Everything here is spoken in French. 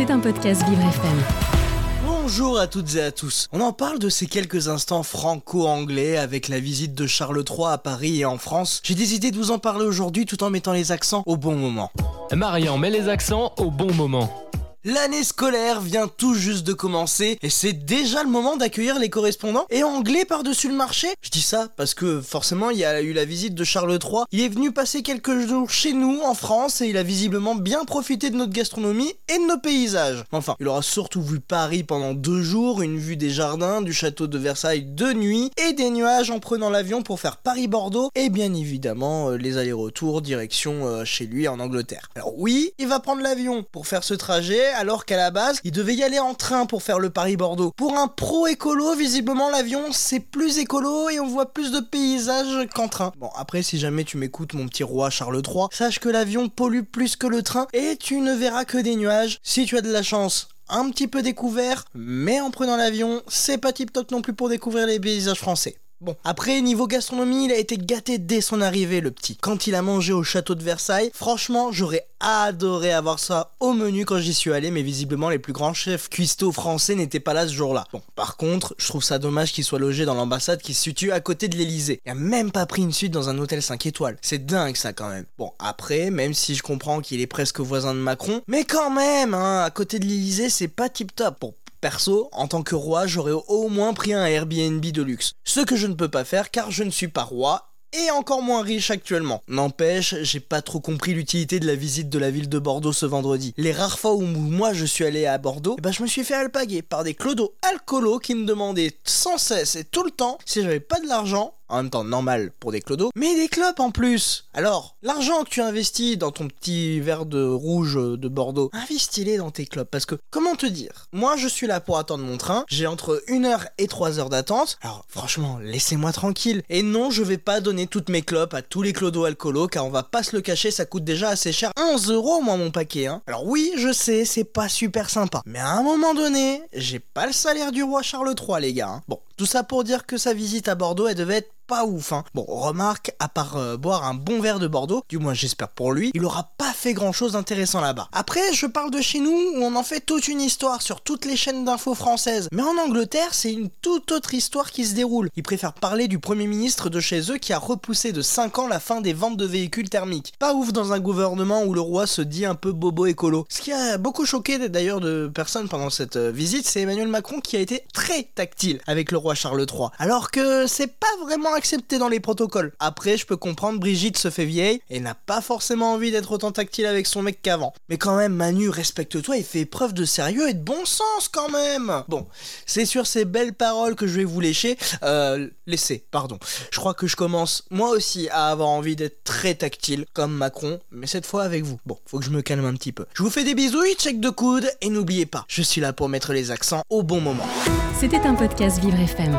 C'est un podcast Vivre FM. Bonjour à toutes et à tous. On en parle de ces quelques instants franco-anglais avec la visite de Charles III à Paris et en France. J'ai décidé de vous en parler aujourd'hui tout en mettant les accents au bon moment. Marian met les accents au bon moment. L'année scolaire vient tout juste de commencer et c'est déjà le moment d'accueillir les correspondants et anglais par-dessus le marché. Je dis ça parce que forcément il y a eu la visite de Charles III. Il est venu passer quelques jours chez nous en France et il a visiblement bien profité de notre gastronomie et de nos paysages. Enfin, il aura surtout vu Paris pendant deux jours, une vue des jardins, du château de Versailles de nuit et des nuages en prenant l'avion pour faire Paris-Bordeaux et bien évidemment euh, les allers-retours direction euh, chez lui en Angleterre. Alors oui, il va prendre l'avion pour faire ce trajet alors qu'à la base, il devait y aller en train pour faire le Paris-Bordeaux. Pour un pro écolo, visiblement l'avion c'est plus écolo et on voit plus de paysages qu'en train. Bon, après si jamais tu m'écoutes mon petit roi Charles III, sache que l'avion pollue plus que le train et tu ne verras que des nuages. Si tu as de la chance, un petit peu découvert, mais en prenant l'avion, c'est pas tip top non plus pour découvrir les paysages français. Bon, après, niveau gastronomie, il a été gâté dès son arrivée, le petit. Quand il a mangé au château de Versailles, franchement, j'aurais adoré avoir ça au menu quand j'y suis allé, mais visiblement, les plus grands chefs cuistots français n'étaient pas là ce jour-là. Bon, par contre, je trouve ça dommage qu'il soit logé dans l'ambassade qui se situe à côté de l'Elysée. Il a même pas pris une suite dans un hôtel 5 étoiles. C'est dingue ça quand même. Bon, après, même si je comprends qu'il est presque voisin de Macron, mais quand même, hein, à côté de l'Elysée, c'est pas tip top. Bon, Perso, en tant que roi, j'aurais au moins pris un Airbnb de luxe. Ce que je ne peux pas faire car je ne suis pas roi et encore moins riche actuellement. N'empêche, j'ai pas trop compris l'utilité de la visite de la ville de Bordeaux ce vendredi. Les rares fois où moi je suis allé à Bordeaux, eh ben je me suis fait alpaguer par des clodos alcoolos qui me demandaient sans cesse et tout le temps si j'avais pas de l'argent en même temps normal pour des clodos, mais des clopes en plus. Alors, l'argent que tu investis dans ton petit verre de rouge de Bordeaux, investis-les dans tes clopes. Parce que, comment te dire Moi, je suis là pour attendre mon train, j'ai entre 1 heure et 3 heures d'attente. Alors, franchement, laissez-moi tranquille. Et non, je vais pas donner toutes mes clopes à tous les clodos alcoolos, car on va pas se le cacher, ça coûte déjà assez cher. 11 euros, moi, mon paquet, hein. Alors oui, je sais, c'est pas super sympa. Mais à un moment donné, j'ai pas le salaire du roi Charles III, les gars. Hein. Bon, tout ça pour dire que sa visite à Bordeaux, elle devait être pas ouf. Hein. Bon, remarque, à part euh, boire un bon verre de Bordeaux, du moins j'espère pour lui, il aura pas fait grand chose d'intéressant là-bas. Après, je parle de chez nous où on en fait toute une histoire sur toutes les chaînes d'infos françaises. Mais en Angleterre, c'est une toute autre histoire qui se déroule. Ils préfèrent parler du Premier ministre de chez eux qui a repoussé de 5 ans la fin des ventes de véhicules thermiques. Pas ouf dans un gouvernement où le roi se dit un peu bobo écolo. Ce qui a beaucoup choqué d'ailleurs de personnes pendant cette euh, visite, c'est Emmanuel Macron qui a été très tactile avec le roi Charles III. Alors que c'est pas vraiment accepté dans les protocoles. Après, je peux comprendre, Brigitte se fait vieille et n'a pas forcément envie d'être autant tactile avec son mec qu'avant. Mais quand même, Manu, respecte-toi et fais preuve de sérieux et de bon sens quand même. Bon, c'est sur ces belles paroles que je vais vous lécher. Euh, laisser, pardon. Je crois que je commence moi aussi à avoir envie d'être très tactile comme Macron, mais cette fois avec vous. Bon, faut que je me calme un petit peu. Je vous fais des bisous, check de coude et n'oubliez pas, je suis là pour mettre les accents au bon moment. C'était un podcast Vivre FM.